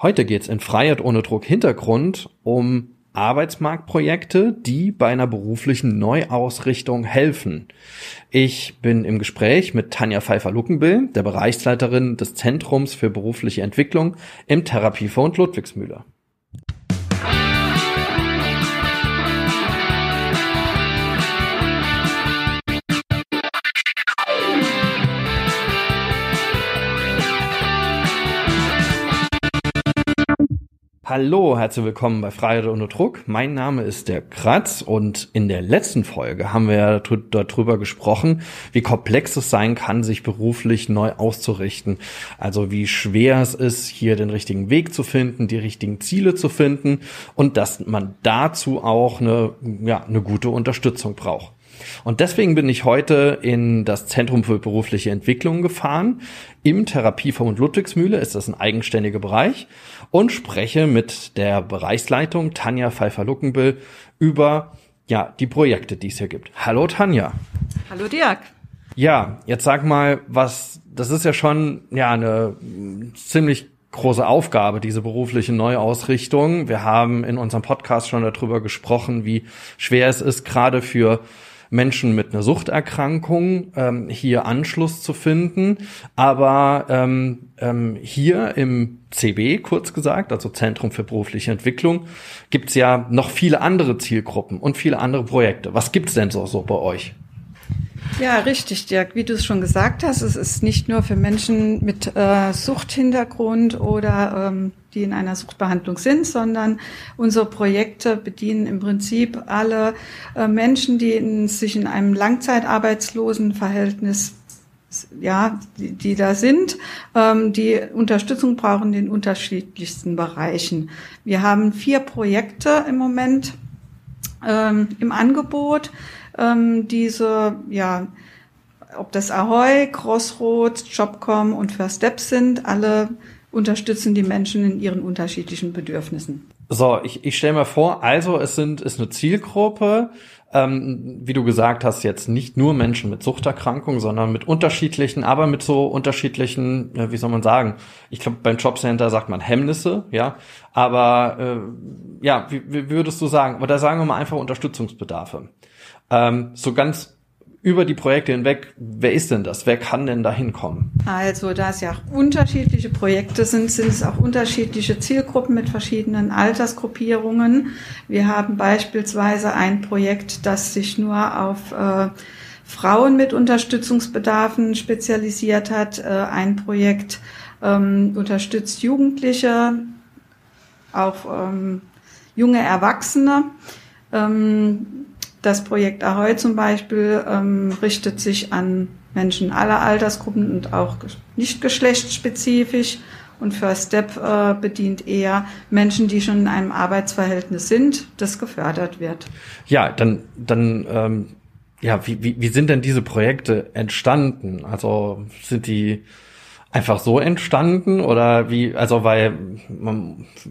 Heute geht's in Freiheit ohne Druck Hintergrund um Arbeitsmarktprojekte, die bei einer beruflichen Neuausrichtung helfen. Ich bin im Gespräch mit Tanja Pfeiffer-Luckenbill, der Bereichsleiterin des Zentrums für berufliche Entwicklung im Therapiefonds Ludwigsmühle. Hallo, herzlich willkommen bei Freiheit ohne Druck. Mein Name ist der Kratz und in der letzten Folge haben wir darüber gesprochen, wie komplex es sein kann, sich beruflich neu auszurichten. Also wie schwer es ist, hier den richtigen Weg zu finden, die richtigen Ziele zu finden und dass man dazu auch eine, ja, eine gute Unterstützung braucht. Und deswegen bin ich heute in das Zentrum für berufliche Entwicklung gefahren. Im Therapieverbund Ludwigsmühle ist das ein eigenständiger Bereich und spreche mit der Bereichsleitung Tanja Pfeiffer-Luckenbill über ja, die Projekte, die es hier gibt. Hallo Tanja. Hallo Dirk. Ja, jetzt sag mal, was, das ist ja schon, ja, eine ziemlich große Aufgabe, diese berufliche Neuausrichtung. Wir haben in unserem Podcast schon darüber gesprochen, wie schwer es ist, gerade für Menschen mit einer Suchterkrankung ähm, hier Anschluss zu finden. Aber ähm, ähm, hier im CB, kurz gesagt, also Zentrum für berufliche Entwicklung, gibt's ja noch viele andere Zielgruppen und viele andere Projekte. Was gibt's denn so, so bei euch? Ja, richtig, Dirk. Wie du es schon gesagt hast, es ist nicht nur für Menschen mit äh, Suchthintergrund oder ähm, die in einer Suchtbehandlung sind, sondern unsere Projekte bedienen im Prinzip alle äh, Menschen, die in, sich in einem Langzeitarbeitslosenverhältnis ja, die, die da sind, ähm, die Unterstützung brauchen in den unterschiedlichsten Bereichen. Wir haben vier Projekte im Moment ähm, im Angebot ähm, diese, ja, ob das Ahoy, Crossroads, Jobcom und First Steps sind, alle unterstützen die Menschen in ihren unterschiedlichen Bedürfnissen. So, ich, ich stelle mir vor, also es sind ist eine Zielgruppe, ähm, wie du gesagt hast, jetzt nicht nur Menschen mit Suchterkrankungen, sondern mit unterschiedlichen, aber mit so unterschiedlichen, äh, wie soll man sagen, ich glaube beim Jobcenter sagt man Hemmnisse, ja, aber äh, ja, wie, wie würdest du sagen, oder sagen wir mal einfach Unterstützungsbedarfe. Ähm, so ganz über die Projekte hinweg, wer ist denn das? Wer kann denn da hinkommen? Also, da es ja auch unterschiedliche Projekte sind, sind es auch unterschiedliche Zielgruppen mit verschiedenen Altersgruppierungen. Wir haben beispielsweise ein Projekt, das sich nur auf äh, Frauen mit Unterstützungsbedarfen spezialisiert hat. Äh, ein Projekt ähm, unterstützt Jugendliche, auch ähm, junge Erwachsene. Ähm, das Projekt Ahoy zum Beispiel ähm, richtet sich an Menschen aller Altersgruppen und auch nicht geschlechtsspezifisch. Und First Step äh, bedient eher Menschen, die schon in einem Arbeitsverhältnis sind, das gefördert wird. Ja, dann, dann ähm, ja, wie, wie, wie sind denn diese Projekte entstanden? Also sind die einfach so entstanden oder wie, also weil,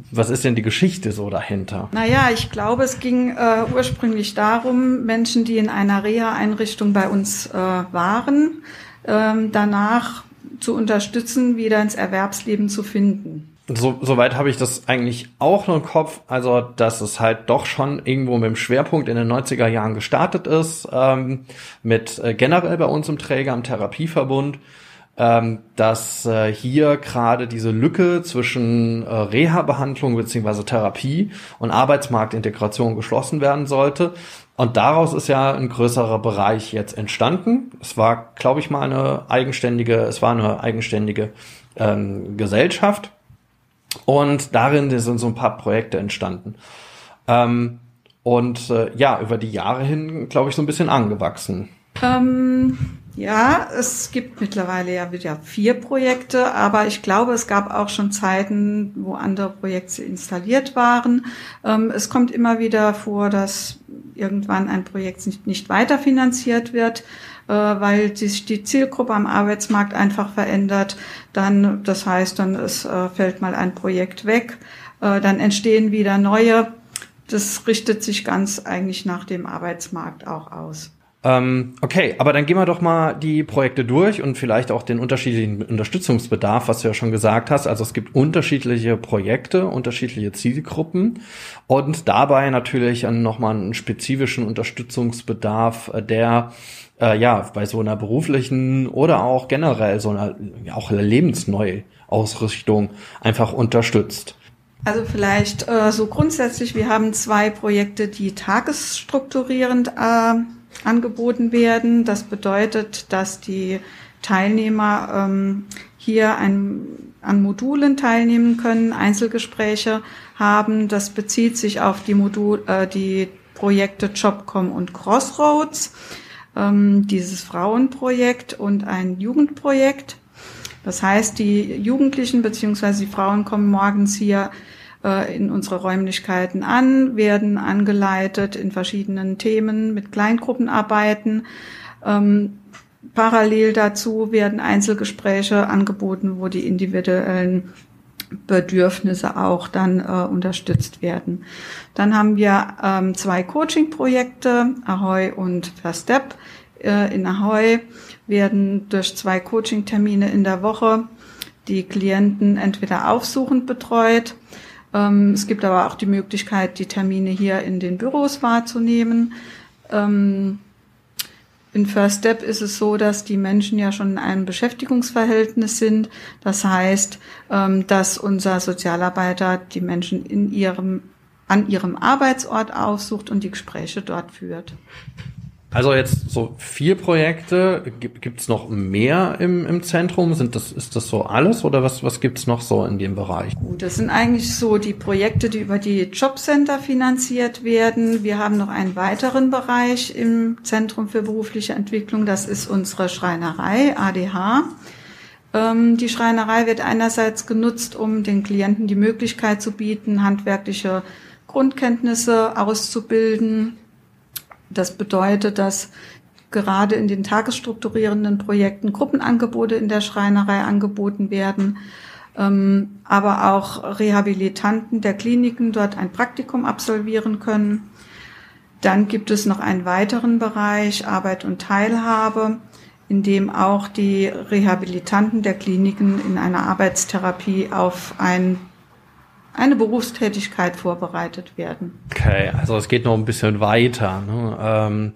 was ist denn die Geschichte so dahinter? Naja, ich glaube, es ging äh, ursprünglich darum, Menschen, die in einer Reha-Einrichtung bei uns äh, waren, ähm, danach zu unterstützen, wieder ins Erwerbsleben zu finden. So, soweit habe ich das eigentlich auch nur im Kopf, also dass es halt doch schon irgendwo mit dem Schwerpunkt in den 90er Jahren gestartet ist, ähm, mit äh, generell bei uns im Träger, am Therapieverbund ähm, dass äh, hier gerade diese Lücke zwischen äh, Reha-Behandlung beziehungsweise Therapie und Arbeitsmarktintegration geschlossen werden sollte. Und daraus ist ja ein größerer Bereich jetzt entstanden. Es war, glaube ich, mal eine eigenständige, es war eine eigenständige ähm, Gesellschaft. Und darin sind so ein paar Projekte entstanden. Ähm, und äh, ja, über die Jahre hin, glaube ich, so ein bisschen angewachsen. Ähm ja, es gibt mittlerweile ja wieder vier Projekte, aber ich glaube, es gab auch schon Zeiten, wo andere Projekte installiert waren. Ähm, es kommt immer wieder vor, dass irgendwann ein Projekt nicht, nicht weiterfinanziert wird, äh, weil sich die Zielgruppe am Arbeitsmarkt einfach verändert. Dann, das heißt, dann es äh, fällt mal ein Projekt weg, äh, dann entstehen wieder neue. Das richtet sich ganz eigentlich nach dem Arbeitsmarkt auch aus. Ähm, okay, aber dann gehen wir doch mal die Projekte durch und vielleicht auch den unterschiedlichen Unterstützungsbedarf, was du ja schon gesagt hast. Also es gibt unterschiedliche Projekte, unterschiedliche Zielgruppen und dabei natürlich nochmal einen spezifischen Unterstützungsbedarf, äh, der äh, ja bei so einer beruflichen oder auch generell so einer auch Lebensneuausrichtung einfach unterstützt. Also vielleicht äh, so grundsätzlich, wir haben zwei Projekte, die tagesstrukturierend äh, angeboten werden. Das bedeutet, dass die Teilnehmer ähm, hier ein, an Modulen teilnehmen können, Einzelgespräche haben. Das bezieht sich auf die Modul, äh, die Projekte Jobcom und Crossroads, ähm, dieses Frauenprojekt und ein Jugendprojekt. Das heißt, die Jugendlichen beziehungsweise die Frauen kommen morgens hier äh, in unsere Räumlichkeiten an, werden angeleitet in verschiedenen Themen mit Kleingruppenarbeiten. Ähm, parallel dazu werden Einzelgespräche angeboten, wo die individuellen Bedürfnisse auch dann äh, unterstützt werden. Dann haben wir ähm, zwei Coaching-Projekte, Ahoy und First Step. Äh, in Ahoy werden durch zwei Coaching-Termine in der Woche die Klienten entweder aufsuchend betreut es gibt aber auch die Möglichkeit, die Termine hier in den Büros wahrzunehmen. Ähm, in First Step ist es so, dass die Menschen ja schon in einem Beschäftigungsverhältnis sind. Das heißt, ähm, dass unser Sozialarbeiter die Menschen in ihrem, an ihrem Arbeitsort aufsucht und die Gespräche dort führt. Also jetzt so vier Projekte. Gibt es noch mehr im, im Zentrum? Sind das, ist das so alles oder was, was gibt es noch so in dem Bereich? Gut, das sind eigentlich so die Projekte, die über die Jobcenter finanziert werden. Wir haben noch einen weiteren Bereich im Zentrum für berufliche Entwicklung. Das ist unsere Schreinerei, ADH. Ähm, die Schreinerei wird einerseits genutzt, um den Klienten die Möglichkeit zu bieten, handwerkliche Grundkenntnisse auszubilden das bedeutet, dass gerade in den tagesstrukturierenden Projekten Gruppenangebote in der Schreinerei angeboten werden, ähm, aber auch Rehabilitanten der Kliniken dort ein Praktikum absolvieren können. Dann gibt es noch einen weiteren Bereich Arbeit und Teilhabe, in dem auch die Rehabilitanten der Kliniken in einer Arbeitstherapie auf ein eine Berufstätigkeit vorbereitet werden. Okay, also es geht noch ein bisschen weiter. Ne? Ähm,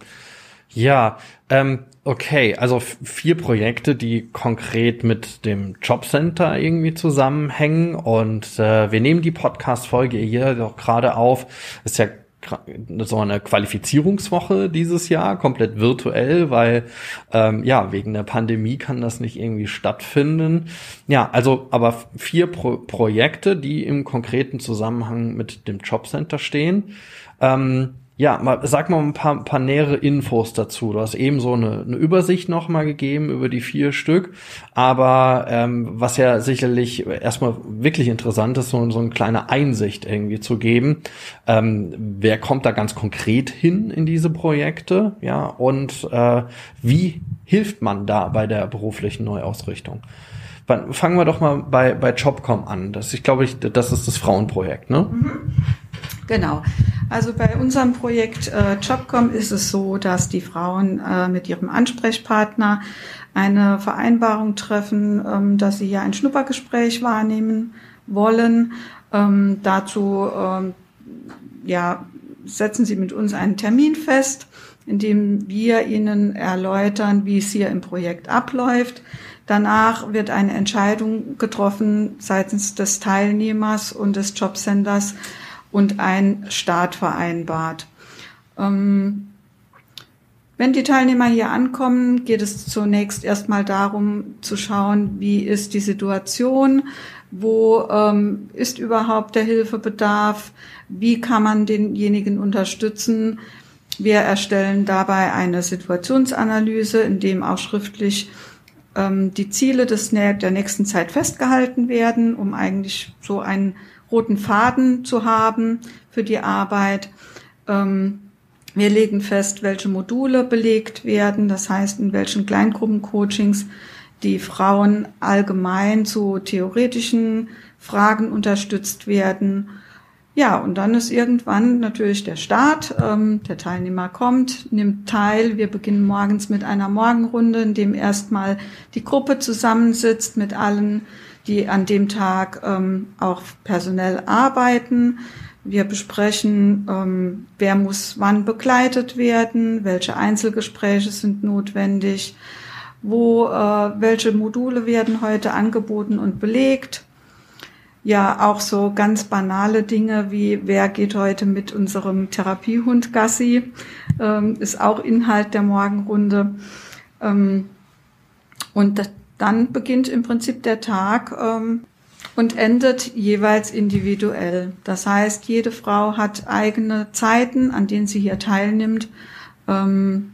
ja, ähm, okay, also vier Projekte, die konkret mit dem Jobcenter irgendwie zusammenhängen und äh, wir nehmen die Podcast-Folge hier doch gerade auf. Ist ja so eine Qualifizierungswoche dieses Jahr, komplett virtuell, weil ähm, ja, wegen der Pandemie kann das nicht irgendwie stattfinden. Ja, also aber vier Pro Projekte, die im konkreten Zusammenhang mit dem Jobcenter stehen. Ähm, ja, mal, sag mal ein paar, paar nähere Infos dazu. Du hast eben so eine, eine Übersicht noch mal gegeben über die vier Stück, aber ähm, was ja sicherlich erstmal wirklich interessant ist, so, so eine kleine Einsicht irgendwie zu geben. Ähm, wer kommt da ganz konkret hin in diese Projekte? Ja, und äh, wie hilft man da bei der beruflichen Neuausrichtung? Fangen wir doch mal bei, bei Jobcom an. Das, ich glaube, ich, das ist das Frauenprojekt, ne? Mhm. Genau. Also bei unserem Projekt äh, Jobcom ist es so, dass die Frauen äh, mit ihrem Ansprechpartner eine Vereinbarung treffen, ähm, dass sie hier ein Schnuppergespräch wahrnehmen wollen. Ähm, dazu ähm, ja, setzen sie mit uns einen Termin fest, in dem wir ihnen erläutern, wie es hier im Projekt abläuft. Danach wird eine Entscheidung getroffen seitens des Teilnehmers und des Jobcenters, und ein Start vereinbart. Ähm, wenn die Teilnehmer hier ankommen, geht es zunächst erstmal darum zu schauen, wie ist die Situation, wo ähm, ist überhaupt der Hilfebedarf, wie kann man denjenigen unterstützen. Wir erstellen dabei eine Situationsanalyse, in dem auch schriftlich ähm, die Ziele des, der nächsten Zeit festgehalten werden, um eigentlich so einen roten Faden zu haben für die Arbeit. Ähm, wir legen fest, welche Module belegt werden, das heißt, in welchen Kleingruppencoachings die Frauen allgemein zu theoretischen Fragen unterstützt werden. Ja, und dann ist irgendwann natürlich der Start. Ähm, der Teilnehmer kommt, nimmt teil. Wir beginnen morgens mit einer Morgenrunde, in dem erstmal die Gruppe zusammensitzt mit allen, die an dem Tag ähm, auch personell arbeiten. Wir besprechen, ähm, wer muss wann begleitet werden, welche Einzelgespräche sind notwendig, wo, äh, welche Module werden heute angeboten und belegt ja auch so ganz banale Dinge wie wer geht heute mit unserem Therapiehund Gassi, ähm, ist auch Inhalt der Morgenrunde. Ähm, und dann beginnt im Prinzip der Tag ähm, und endet jeweils individuell. Das heißt, jede Frau hat eigene Zeiten, an denen sie hier teilnimmt, ähm,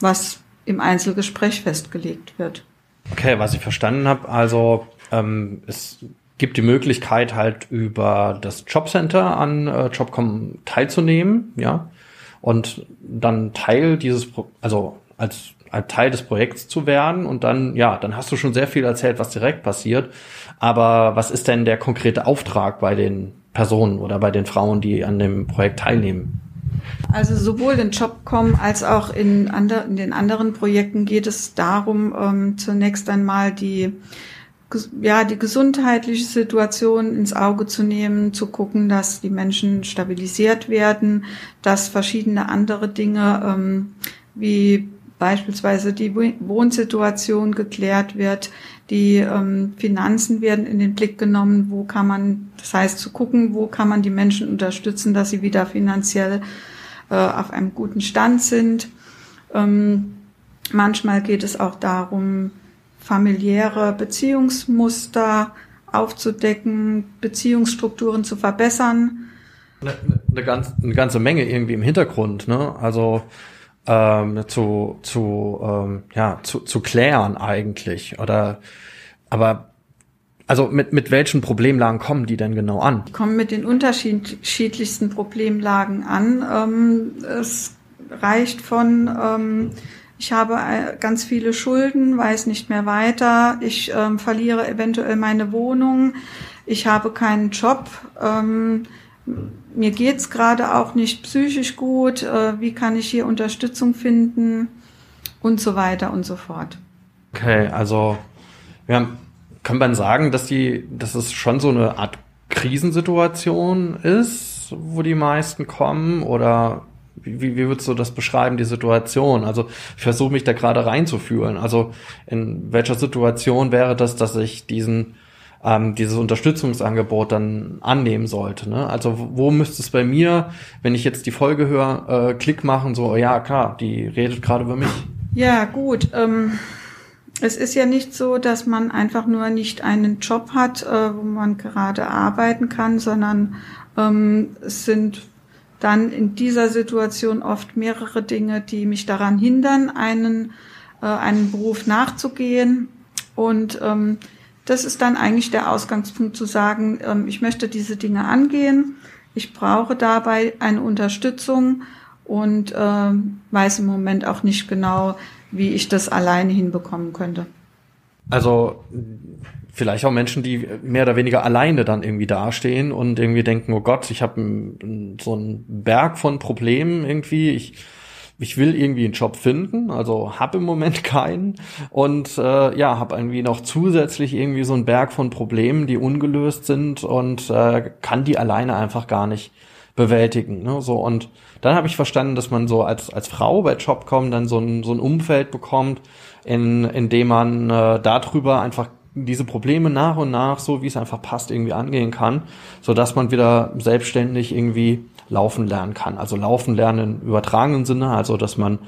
was im Einzelgespräch festgelegt wird. Okay, was ich verstanden habe, also ähm, es gibt die Möglichkeit halt über das Jobcenter an äh, Jobcom teilzunehmen, ja, und dann Teil dieses, also als, als Teil des Projekts zu werden und dann, ja, dann hast du schon sehr viel erzählt, was direkt passiert. Aber was ist denn der konkrete Auftrag bei den Personen oder bei den Frauen, die an dem Projekt teilnehmen? Also sowohl in Jobcom als auch in, andre, in den anderen Projekten geht es darum, ähm, zunächst einmal die ja, die gesundheitliche Situation ins Auge zu nehmen, zu gucken, dass die Menschen stabilisiert werden, dass verschiedene andere Dinge ähm, wie beispielsweise die Wohnsituation geklärt wird, die ähm, Finanzen werden in den Blick genommen, wo kann man, das heißt zu gucken, wo kann man die Menschen unterstützen, dass sie wieder finanziell äh, auf einem guten Stand sind. Ähm, manchmal geht es auch darum, familiäre Beziehungsmuster aufzudecken, Beziehungsstrukturen zu verbessern. Eine, eine, ganz, eine ganze Menge irgendwie im Hintergrund, ne? Also ähm, zu, zu, ähm, ja, zu, zu klären eigentlich. Oder aber also mit, mit welchen Problemlagen kommen die denn genau an? Die kommen mit den unterschiedlichsten Problemlagen an. Ähm, es reicht von ähm, ich habe äh, ganz viele Schulden, weiß nicht mehr weiter, ich ähm, verliere eventuell meine Wohnung, ich habe keinen Job, ähm, mir geht's gerade auch nicht psychisch gut, äh, wie kann ich hier Unterstützung finden und so weiter und so fort. Okay, also ja, kann man sagen, dass die, dass es schon so eine Art Krisensituation ist, wo die meisten kommen oder wie, wie würdest du das beschreiben, die Situation? Also ich versuche mich da gerade reinzufühlen. Also in welcher Situation wäre das, dass ich diesen ähm, dieses Unterstützungsangebot dann annehmen sollte. Ne? Also wo müsste es bei mir, wenn ich jetzt die Folge höre, äh, Klick machen, so ja klar, die redet gerade über mich. Ja gut. Ähm es ist ja nicht so, dass man einfach nur nicht einen Job hat, äh, wo man gerade arbeiten kann, sondern ähm, es sind dann in dieser Situation oft mehrere Dinge, die mich daran hindern, einen, äh, einen Beruf nachzugehen. Und ähm, das ist dann eigentlich der Ausgangspunkt zu sagen, ähm, ich möchte diese Dinge angehen, ich brauche dabei eine Unterstützung und ähm, weiß im Moment auch nicht genau, wie ich das alleine hinbekommen könnte. Also vielleicht auch Menschen, die mehr oder weniger alleine dann irgendwie dastehen und irgendwie denken, oh Gott, ich habe so einen Berg von Problemen irgendwie, ich ich will irgendwie einen Job finden, also habe im Moment keinen und äh, ja, habe irgendwie noch zusätzlich irgendwie so einen Berg von Problemen, die ungelöst sind und äh, kann die alleine einfach gar nicht bewältigen. Ne? So und dann habe ich verstanden, dass man so als als Frau bei Jobcom dann so ein so ein Umfeld bekommt, in in dem man äh, darüber einfach diese Probleme nach und nach, so wie es einfach passt, irgendwie angehen kann, so dass man wieder selbstständig irgendwie laufen lernen kann. Also laufen lernen im übertragenen Sinne, also dass man,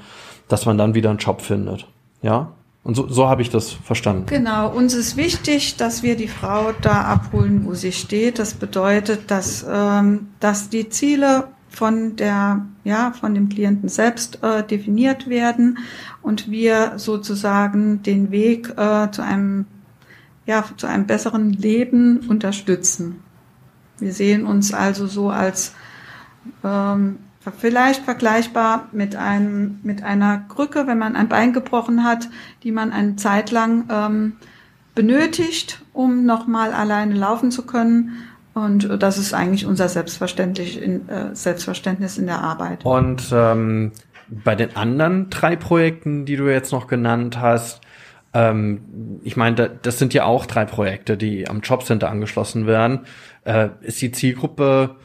dass man dann wieder einen Job findet. Ja? Und so, so habe ich das verstanden. Genau, uns ist wichtig, dass wir die Frau da abholen, wo sie steht. Das bedeutet, dass, ähm, dass die Ziele von der, ja, von dem Klienten selbst äh, definiert werden und wir sozusagen den Weg äh, zu einem ja, zu einem besseren Leben unterstützen. Wir sehen uns also so als ähm, vielleicht vergleichbar mit einem mit einer Krücke, wenn man ein Bein gebrochen hat, die man eine Zeit lang ähm, benötigt, um nochmal alleine laufen zu können. Und das ist eigentlich unser Selbstverständlich in, äh, Selbstverständnis in der Arbeit. Und ähm, bei den anderen drei Projekten, die du jetzt noch genannt hast, ähm, ich meine, das sind ja auch drei Projekte, die am Jobcenter angeschlossen werden. Äh, ist die Zielgruppe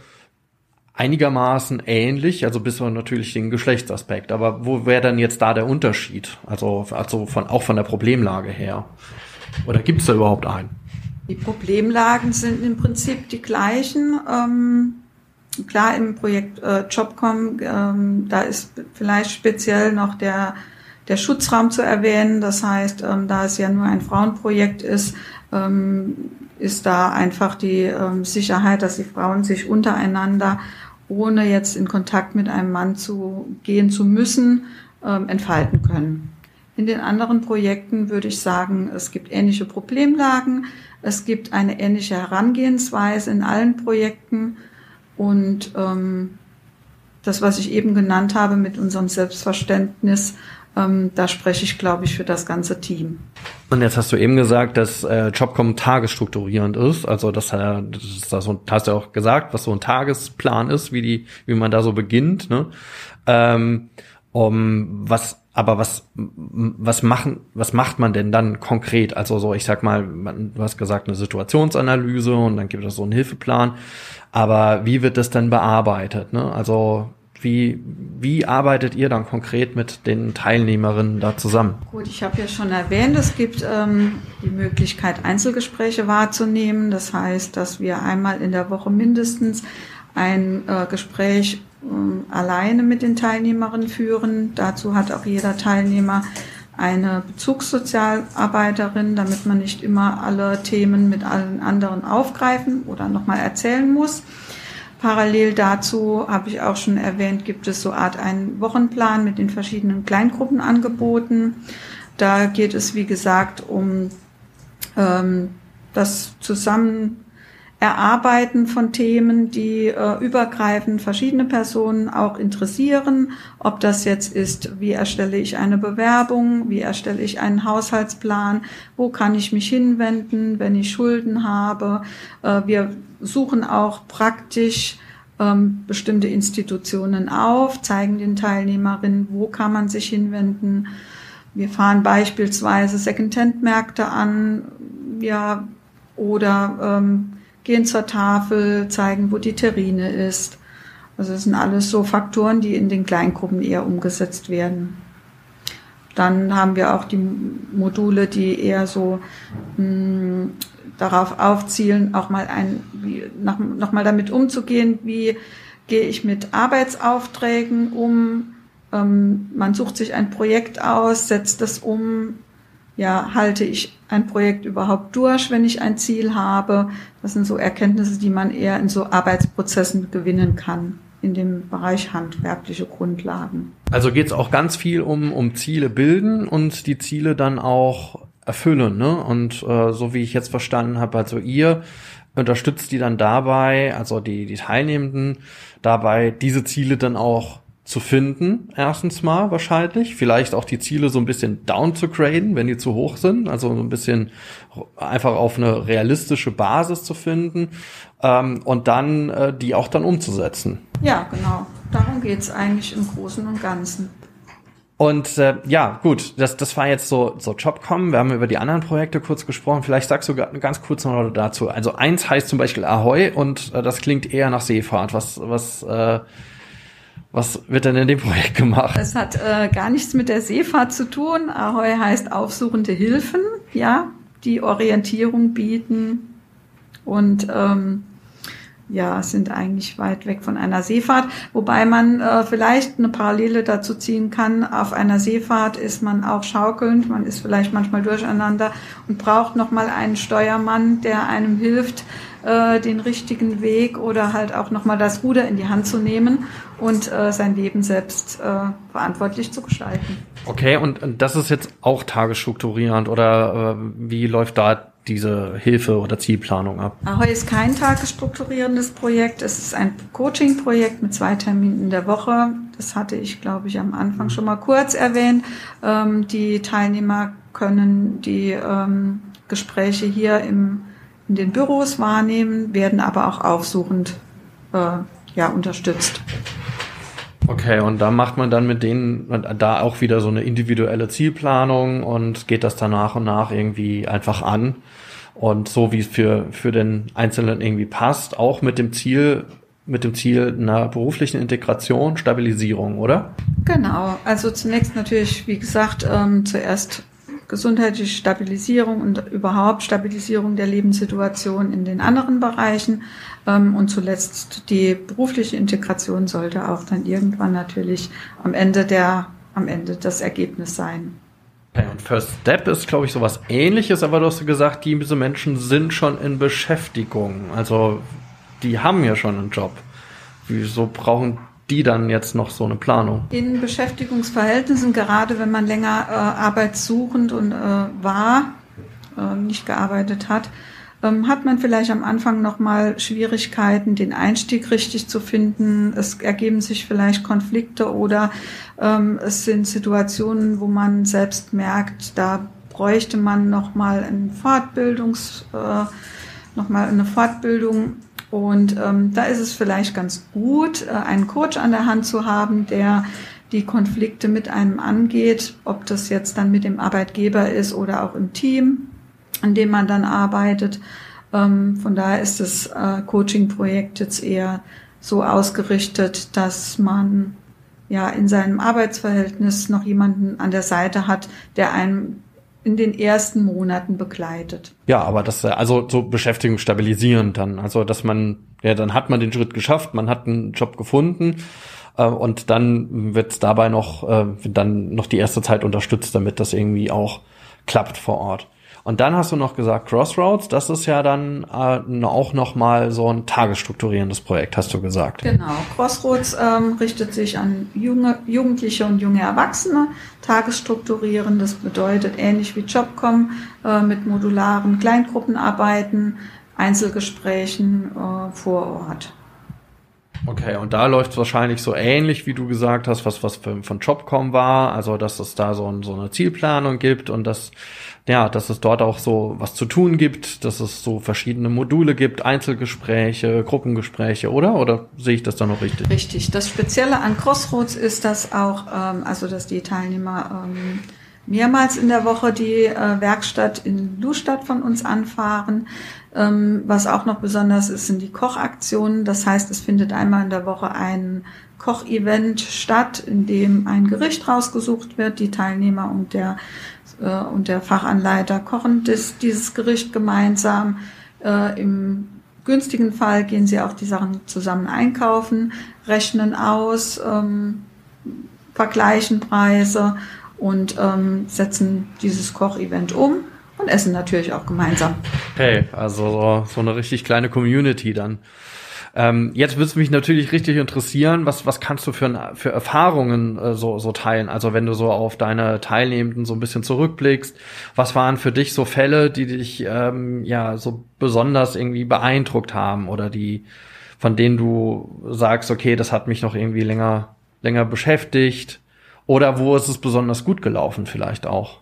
einigermaßen ähnlich, also bis auf natürlich den Geschlechtsaspekt. Aber wo wäre dann jetzt da der Unterschied? Also, also von, auch von der Problemlage her. Oder gibt es da überhaupt einen? Die Problemlagen sind im Prinzip die gleichen. Ähm, klar, im Projekt äh, Jobcom, ähm, da ist vielleicht speziell noch der, der Schutzraum zu erwähnen. Das heißt, ähm, da es ja nur ein Frauenprojekt ist, ähm, ist da einfach die ähm, Sicherheit, dass die Frauen sich untereinander, ohne jetzt in Kontakt mit einem Mann zu gehen zu müssen, ähm, entfalten können. In den anderen Projekten würde ich sagen, es gibt ähnliche Problemlagen. Es gibt eine ähnliche Herangehensweise in allen Projekten und ähm, das, was ich eben genannt habe mit unserem Selbstverständnis, ähm, da spreche ich, glaube ich, für das ganze Team. Und jetzt hast du eben gesagt, dass äh, Jobcom tagesstrukturierend ist. Also das, äh, das das hast du auch gesagt, was so ein Tagesplan ist, wie die, wie man da so beginnt. Ne? Ähm, um was aber was, was machen, was macht man denn dann konkret? Also so, ich sag mal, man, du hast gesagt, eine Situationsanalyse und dann gibt es so einen Hilfeplan. Aber wie wird das dann bearbeitet? Ne? Also wie, wie arbeitet ihr dann konkret mit den Teilnehmerinnen da zusammen? Gut, ich habe ja schon erwähnt, es gibt ähm, die Möglichkeit, Einzelgespräche wahrzunehmen. Das heißt, dass wir einmal in der Woche mindestens ein äh, Gespräch ähm, alleine mit den Teilnehmerinnen führen. Dazu hat auch jeder Teilnehmer eine Bezugssozialarbeiterin, damit man nicht immer alle Themen mit allen anderen aufgreifen oder nochmal erzählen muss. Parallel dazu habe ich auch schon erwähnt, gibt es so Art einen Wochenplan mit den verschiedenen Kleingruppenangeboten. Da geht es, wie gesagt, um ähm, das Zusammen Erarbeiten von Themen, die äh, übergreifend verschiedene Personen auch interessieren. Ob das jetzt ist, wie erstelle ich eine Bewerbung, wie erstelle ich einen Haushaltsplan, wo kann ich mich hinwenden, wenn ich Schulden habe. Äh, wir suchen auch praktisch ähm, bestimmte Institutionen auf, zeigen den Teilnehmerinnen, wo kann man sich hinwenden. Wir fahren beispielsweise Secondhand-Märkte an, ja, oder ähm, gehen zur Tafel, zeigen, wo die Terrine ist. Also das sind alles so Faktoren, die in den Kleingruppen eher umgesetzt werden. Dann haben wir auch die Module, die eher so mh, hm, darauf aufzielen, auch mal ein, wie, noch, noch mal damit umzugehen, wie gehe ich mit Arbeitsaufträgen um. Ähm, man sucht sich ein Projekt aus, setzt es um, ja, halte ich ein Projekt überhaupt durch, wenn ich ein Ziel habe? Das sind so Erkenntnisse, die man eher in so Arbeitsprozessen gewinnen kann in dem Bereich handwerkliche Grundlagen. Also geht es auch ganz viel um, um Ziele bilden und die Ziele dann auch erfüllen. Ne? Und äh, so wie ich jetzt verstanden habe, also ihr unterstützt die dann dabei, also die, die Teilnehmenden dabei, diese Ziele dann auch zu finden, erstens mal wahrscheinlich. Vielleicht auch die Ziele so ein bisschen down zu graden, wenn die zu hoch sind. Also so ein bisschen einfach auf eine realistische Basis zu finden ähm, und dann äh, die auch dann umzusetzen. Ja, genau. Darum geht's eigentlich im Großen und Ganzen. Und äh, ja, gut, das, das war jetzt so, so Jobcom. Wir haben über die anderen Projekte kurz gesprochen. Vielleicht sagst du ganz kurz noch dazu. Also eins heißt zum Beispiel Ahoi und äh, das klingt eher nach Seefahrt. Was, was äh, was wird denn in dem Projekt gemacht? Es hat äh, gar nichts mit der Seefahrt zu tun. Ahoi heißt aufsuchende Hilfen, ja, die Orientierung bieten und ähm, ja, sind eigentlich weit weg von einer Seefahrt, wobei man äh, vielleicht eine Parallele dazu ziehen kann. Auf einer Seefahrt ist man auch schaukelnd, man ist vielleicht manchmal durcheinander und braucht nochmal einen Steuermann, der einem hilft, äh, den richtigen Weg oder halt auch nochmal das Ruder in die Hand zu nehmen und äh, sein Leben selbst äh, verantwortlich zu gestalten. Okay, und, das ist jetzt auch tagesstrukturierend oder äh, wie läuft da diese Hilfe oder Zielplanung ab? Ahoi ist kein tagesstrukturierendes Projekt. Es ist ein Coaching-Projekt mit zwei Terminen in der Woche. Das hatte ich, glaube ich, am Anfang schon mal kurz erwähnt. Ähm, die Teilnehmer können die ähm, Gespräche hier im in den Büros wahrnehmen, werden aber auch aufsuchend äh, ja, unterstützt. Okay, und da macht man dann mit denen da auch wieder so eine individuelle Zielplanung und geht das dann nach und nach irgendwie einfach an. Und so wie es für, für den Einzelnen irgendwie passt, auch mit dem Ziel, mit dem Ziel einer beruflichen Integration, Stabilisierung, oder? Genau. Also zunächst natürlich, wie gesagt, ähm, zuerst gesundheitliche Stabilisierung und überhaupt Stabilisierung der Lebenssituation in den anderen Bereichen. Ähm, und zuletzt die berufliche Integration sollte auch dann irgendwann natürlich am Ende der, am Ende das Ergebnis sein. Und First Step ist, glaube ich, sowas ähnliches, aber du hast gesagt, diese Menschen sind schon in Beschäftigung. Also die haben ja schon einen Job. Wieso brauchen die dann jetzt noch so eine Planung? In Beschäftigungsverhältnissen, gerade wenn man länger äh, arbeitssuchend und äh, war, äh, nicht gearbeitet hat, ähm, hat man vielleicht am Anfang nochmal Schwierigkeiten, den Einstieg richtig zu finden. Es ergeben sich vielleicht Konflikte oder ähm, es sind Situationen, wo man selbst merkt, da bräuchte man nochmal ein Fortbildungs, äh, nochmal eine Fortbildung und ähm, da ist es vielleicht ganz gut, äh, einen Coach an der Hand zu haben, der die Konflikte mit einem angeht, ob das jetzt dann mit dem Arbeitgeber ist oder auch im Team, an dem man dann arbeitet. Ähm, von daher ist das äh, Coaching-Projekt jetzt eher so ausgerichtet, dass man ja in seinem Arbeitsverhältnis noch jemanden an der Seite hat, der einem in den ersten Monaten begleitet. Ja, aber das also so Beschäftigung stabilisieren dann, also dass man ja dann hat man den Schritt geschafft, man hat einen Job gefunden äh, und dann wird dabei noch äh, dann noch die erste Zeit unterstützt, damit das irgendwie auch klappt vor Ort. Und dann hast du noch gesagt Crossroads, das ist ja dann äh, auch noch mal so ein tagesstrukturierendes Projekt, hast du gesagt. Genau, Crossroads ähm, richtet sich an junge Jugendliche und junge Erwachsene, tagesstrukturieren, das bedeutet ähnlich wie Jobcom äh, mit modularen Kleingruppenarbeiten, Einzelgesprächen äh, vor Ort. Okay, und da läuft es wahrscheinlich so ähnlich, wie du gesagt hast, was was für, von Jobcom war, also dass es da so, so eine Zielplanung gibt und dass ja, dass es dort auch so was zu tun gibt, dass es so verschiedene Module gibt, Einzelgespräche, Gruppengespräche, oder? Oder sehe ich das da noch richtig? Richtig. Das Spezielle an Crossroads ist, dass auch, ähm, also dass die Teilnehmer ähm, mehrmals in der Woche die äh, Werkstatt in Lustadt von uns anfahren. Ähm, was auch noch besonders ist, sind die Kochaktionen. Das heißt, es findet einmal in der Woche ein Kochevent statt, in dem ein Gericht rausgesucht wird. Die Teilnehmer und der äh, und der Fachanleiter kochen das, dieses Gericht gemeinsam. Äh, Im günstigen Fall gehen sie auch die Sachen zusammen einkaufen, rechnen aus, ähm, vergleichen Preise und ähm, setzen dieses Kochevent um und essen natürlich auch gemeinsam. Hey, also so, so eine richtig kleine Community dann. Ähm, jetzt würde es mich natürlich richtig interessieren, was, was kannst du für, für Erfahrungen äh, so, so teilen? Also wenn du so auf deine Teilnehmenden so ein bisschen zurückblickst, was waren für dich so Fälle, die dich ähm, ja so besonders irgendwie beeindruckt haben oder die, von denen du sagst, okay, das hat mich noch irgendwie länger, länger beschäftigt? Oder wo ist es besonders gut gelaufen vielleicht auch?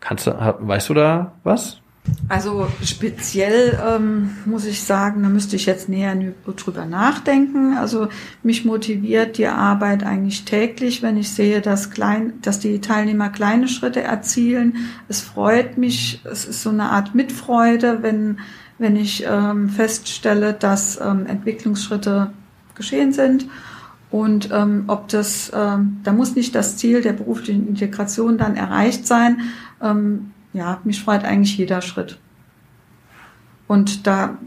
Kannst du, weißt du da was? Also speziell ähm, muss ich sagen, da müsste ich jetzt näher drüber nachdenken. Also mich motiviert die Arbeit eigentlich täglich, wenn ich sehe, dass, klein, dass die Teilnehmer kleine Schritte erzielen. Es freut mich, es ist so eine Art Mitfreude, wenn, wenn ich ähm, feststelle, dass ähm, Entwicklungsschritte geschehen sind. Und ähm, ob das, ähm, da muss nicht das Ziel der beruflichen Integration dann erreicht sein. Ähm, ja, mich freut eigentlich jeder Schritt. Und da,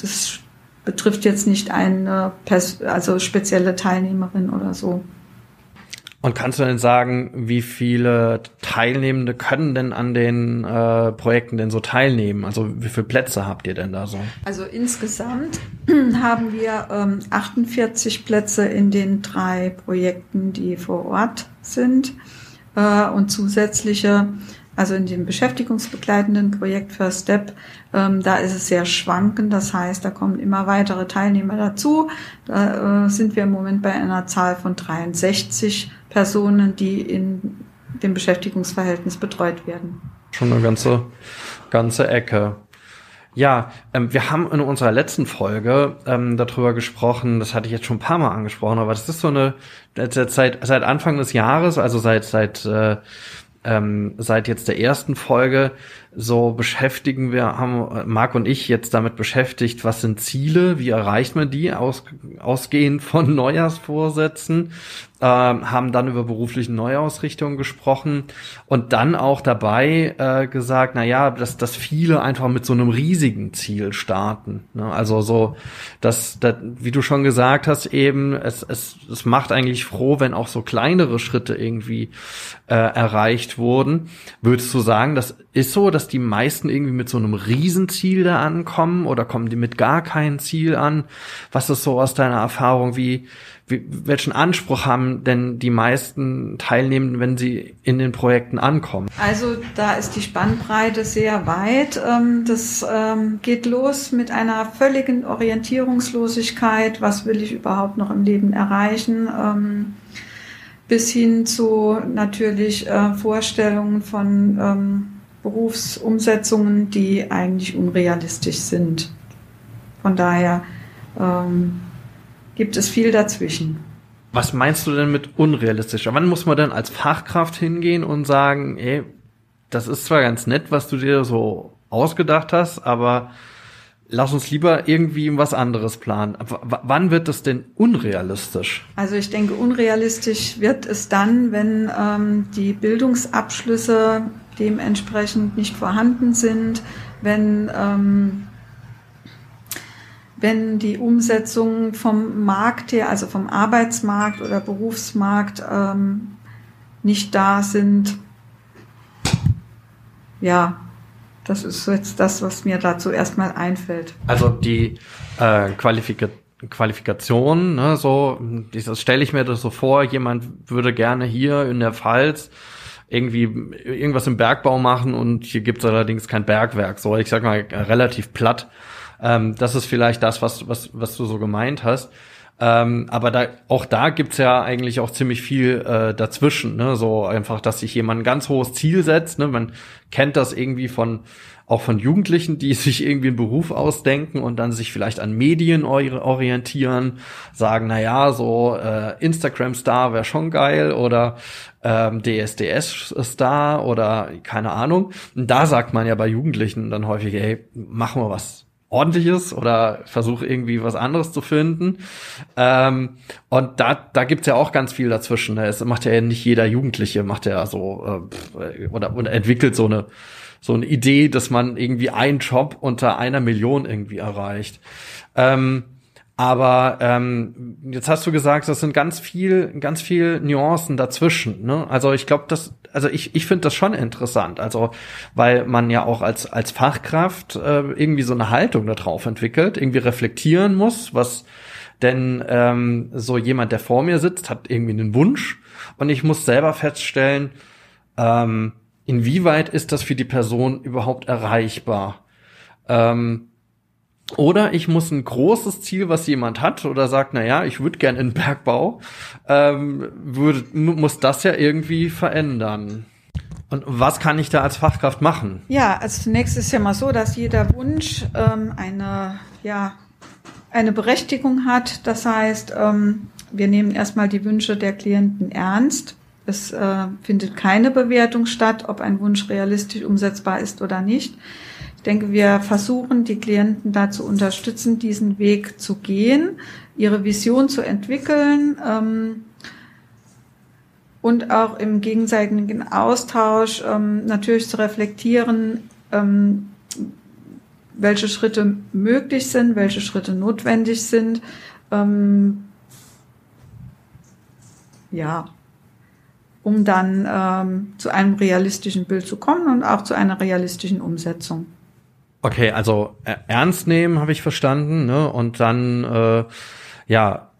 das betrifft jetzt nicht eine also spezielle Teilnehmerin oder so. Und kannst du denn sagen, wie viele Teilnehmende können denn an den äh, Projekten denn so teilnehmen? Also wie viele Plätze habt ihr denn da so? Also insgesamt haben wir ähm, 48 Plätze in den drei Projekten, die vor Ort sind äh, und zusätzliche also in dem beschäftigungsbegleitenden Projekt First Step, ähm, da ist es sehr schwankend. Das heißt, da kommen immer weitere Teilnehmer dazu. Da äh, sind wir im Moment bei einer Zahl von 63 Personen, die in dem Beschäftigungsverhältnis betreut werden. Schon eine ganze, ganze Ecke. Ja, ähm, wir haben in unserer letzten Folge ähm, darüber gesprochen, das hatte ich jetzt schon ein paar Mal angesprochen, aber das ist so eine, seit, seit Anfang des Jahres, also seit, seit, äh, ähm, seit jetzt der ersten Folge, so beschäftigen wir, haben Marc und ich jetzt damit beschäftigt, was sind Ziele, wie erreicht man die, aus, ausgehend von Neujahrsvorsätzen, ähm, haben dann über berufliche Neuausrichtungen gesprochen und dann auch dabei äh, gesagt, na ja, dass, dass viele einfach mit so einem riesigen Ziel starten. Ne? Also so, dass, dass, wie du schon gesagt hast, eben, es, es, es macht eigentlich froh, wenn auch so kleinere Schritte irgendwie äh, erreicht wurden. Würdest du sagen, das ist so, dass die meisten irgendwie mit so einem Riesenziel da ankommen oder kommen die mit gar keinem Ziel an? Was ist so aus deiner Erfahrung? Wie, wie welchen Anspruch haben denn die meisten Teilnehmenden, wenn sie in den Projekten ankommen? Also da ist die Spannbreite sehr weit. Ähm, das ähm, geht los mit einer völligen Orientierungslosigkeit. Was will ich überhaupt noch im Leben erreichen? Ähm, bis hin zu natürlich äh, Vorstellungen von Berufsumsetzungen, die eigentlich unrealistisch sind. Von daher ähm, gibt es viel dazwischen. Was meinst du denn mit unrealistischer? Wann muss man denn als Fachkraft hingehen und sagen, ey, das ist zwar ganz nett, was du dir so ausgedacht hast, aber lass uns lieber irgendwie was anderes planen. W wann wird das denn unrealistisch? Also ich denke, unrealistisch wird es dann, wenn ähm, die Bildungsabschlüsse dementsprechend nicht vorhanden sind, wenn, ähm, wenn die Umsetzung vom Markt her, also vom Arbeitsmarkt oder Berufsmarkt ähm, nicht da sind. Ja, das ist jetzt das, was mir dazu erstmal einfällt. Also die äh, Qualifika Qualifikation, ne, so, das stelle ich mir das so vor, jemand würde gerne hier in der Pfalz irgendwie irgendwas im Bergbau machen und hier gibt's allerdings kein Bergwerk. So, ich sag mal, relativ platt. Ähm, das ist vielleicht das, was, was, was du so gemeint hast. Ähm, aber da, auch da gibt's ja eigentlich auch ziemlich viel äh, dazwischen. Ne? So einfach, dass sich jemand ein ganz hohes Ziel setzt. Ne? Man kennt das irgendwie von auch von Jugendlichen, die sich irgendwie einen Beruf ausdenken und dann sich vielleicht an Medien orientieren, sagen, na ja, so äh, Instagram-Star wäre schon geil oder ähm, DSDS-Star oder keine Ahnung. Und da sagt man ja bei Jugendlichen dann häufig, ey, machen wir was ordentliches oder versuche irgendwie was anderes zu finden. Ähm, und da, da gibt's ja auch ganz viel dazwischen. Ne? Es macht ja nicht jeder Jugendliche, macht ja so äh, oder, oder entwickelt so eine so eine Idee, dass man irgendwie einen Job unter einer Million irgendwie erreicht. Ähm, aber ähm, jetzt hast du gesagt, das sind ganz viel, ganz viel Nuancen dazwischen. Ne? Also ich glaube, das, also ich, ich finde das schon interessant. Also weil man ja auch als als Fachkraft äh, irgendwie so eine Haltung darauf entwickelt, irgendwie reflektieren muss, was denn ähm, so jemand, der vor mir sitzt, hat irgendwie einen Wunsch und ich muss selber feststellen, ähm, inwieweit ist das für die Person überhaupt erreichbar? Ähm, oder ich muss ein großes Ziel, was jemand hat, oder sagt, na ja, ich würde gern in Bergbau, ähm, würde, muss das ja irgendwie verändern. Und was kann ich da als Fachkraft machen? Ja, also zunächst ist ja mal so, dass jeder Wunsch ähm, eine, ja, eine Berechtigung hat. Das heißt, ähm, wir nehmen erstmal die Wünsche der Klienten ernst. Es äh, findet keine Bewertung statt, ob ein Wunsch realistisch umsetzbar ist oder nicht. Ich denke, wir versuchen, die Klienten dazu unterstützen, diesen Weg zu gehen, ihre Vision zu entwickeln ähm, und auch im gegenseitigen Austausch ähm, natürlich zu reflektieren, ähm, welche Schritte möglich sind, welche Schritte notwendig sind. Ähm, ja, um dann ähm, zu einem realistischen Bild zu kommen und auch zu einer realistischen Umsetzung. Okay, also äh, ernst nehmen habe ich verstanden, ne? Und dann äh, ja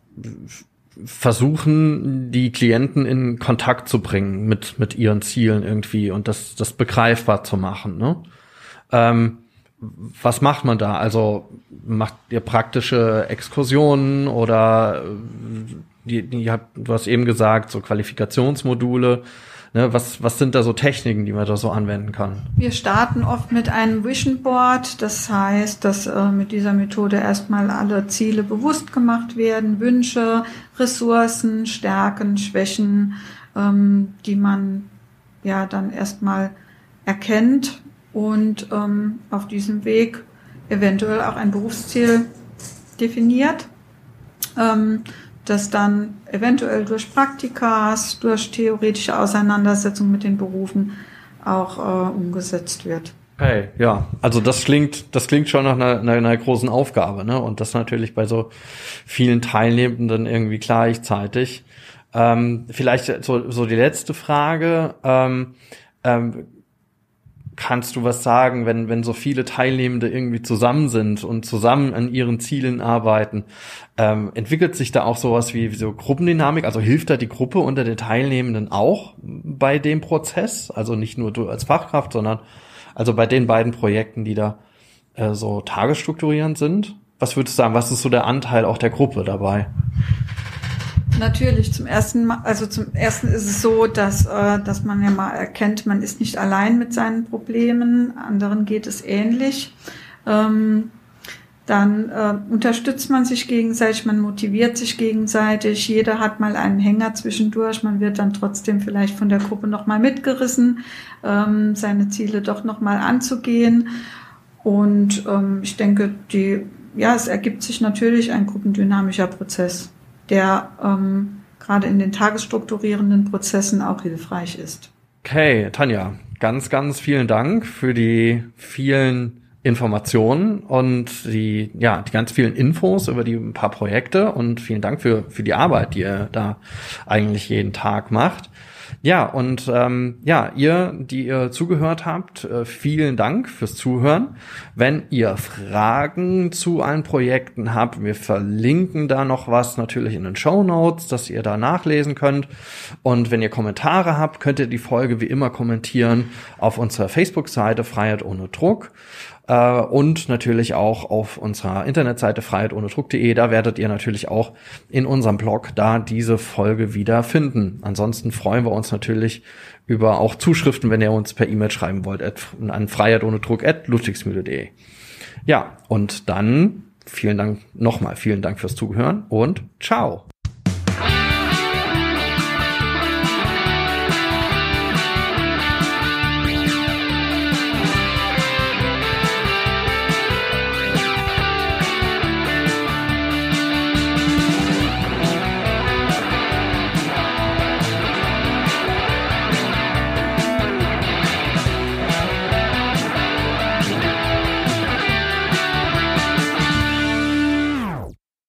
versuchen, die Klienten in Kontakt zu bringen mit mit ihren Zielen irgendwie und das das begreifbar zu machen, ne? Ähm, was macht man da? Also macht ihr praktische Exkursionen oder die, die hat, du hast eben gesagt, so Qualifikationsmodule. Ne, was, was sind da so Techniken, die man da so anwenden kann? Wir starten oft mit einem Vision Board. Das heißt, dass äh, mit dieser Methode erstmal alle Ziele bewusst gemacht werden, Wünsche, Ressourcen, Stärken, Schwächen, ähm, die man ja dann erstmal erkennt und ähm, auf diesem Weg eventuell auch ein Berufsziel definiert. Ähm, das dann eventuell durch Praktikas, durch theoretische Auseinandersetzungen mit den Berufen auch äh, umgesetzt wird. Okay, ja, also das klingt, das klingt schon nach einer, einer, einer großen Aufgabe, ne? Und das natürlich bei so vielen Teilnehmenden irgendwie gleichzeitig. Ähm, vielleicht so, so die letzte Frage. Ähm, ähm, kannst du was sagen, wenn, wenn so viele Teilnehmende irgendwie zusammen sind und zusammen an ihren Zielen arbeiten? Ähm, entwickelt sich da auch sowas wie, wie so Gruppendynamik? Also hilft da die Gruppe unter den Teilnehmenden auch bei dem Prozess? Also nicht nur du als Fachkraft, sondern also bei den beiden Projekten, die da äh, so tagesstrukturierend sind? Was würdest du sagen, was ist so der Anteil auch der Gruppe dabei? Natürlich, zum ersten Mal, also zum ersten ist es so, dass, äh, dass man ja mal erkennt, man ist nicht allein mit seinen Problemen, anderen geht es ähnlich. Ähm, dann äh, unterstützt man sich gegenseitig, man motiviert sich gegenseitig, jeder hat mal einen Hänger zwischendurch, man wird dann trotzdem vielleicht von der Gruppe nochmal mitgerissen, ähm, seine Ziele doch nochmal anzugehen. Und ähm, ich denke, die, ja, es ergibt sich natürlich ein gruppendynamischer Prozess der ähm, gerade in den tagesstrukturierenden Prozessen auch hilfreich ist. Okay, Tanja, ganz, ganz vielen Dank für die vielen Informationen und die, ja, die ganz vielen Infos über die paar Projekte und vielen Dank für, für die Arbeit, die ihr da eigentlich jeden Tag macht. Ja, und ähm, ja, ihr, die ihr zugehört habt, äh, vielen Dank fürs Zuhören. Wenn ihr Fragen zu allen Projekten habt, wir verlinken da noch was natürlich in den Show Notes, dass ihr da nachlesen könnt. Und wenn ihr Kommentare habt, könnt ihr die Folge wie immer kommentieren auf unserer Facebook-Seite Freiheit ohne Druck äh, und natürlich auch auf unserer Internetseite freiheitohnedruck.de. Da werdet ihr natürlich auch in unserem Blog da diese Folge wieder finden. Ansonsten freuen wir uns natürlich über auch Zuschriften, wenn ihr uns per E-Mail schreiben wollt, an freiheitohnedruck.ludwigsmühle.de. Ja, und dann vielen Dank nochmal, vielen Dank fürs Zuhören und ciao.